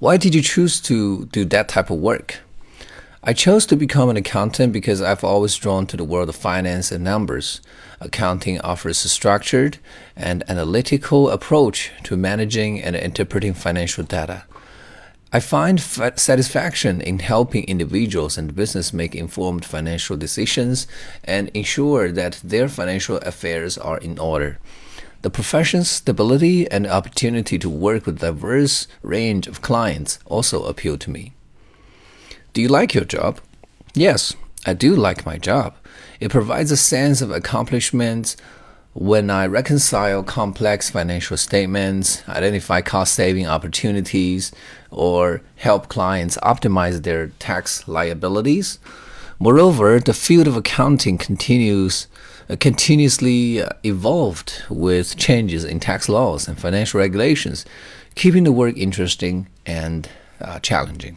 Why did you choose to do that type of work? I chose to become an accountant because I've always drawn to the world of finance and numbers. Accounting offers a structured and analytical approach to managing and interpreting financial data. I find satisfaction in helping individuals and business make informed financial decisions and ensure that their financial affairs are in order. The profession's stability and opportunity to work with a diverse range of clients also appeal to me. Do you like your job? Yes, I do like my job. It provides a sense of accomplishment when I reconcile complex financial statements, identify cost saving opportunities, or help clients optimize their tax liabilities. Moreover, the field of accounting continues uh, continuously uh, evolved with changes in tax laws and financial regulations, keeping the work interesting and uh, challenging.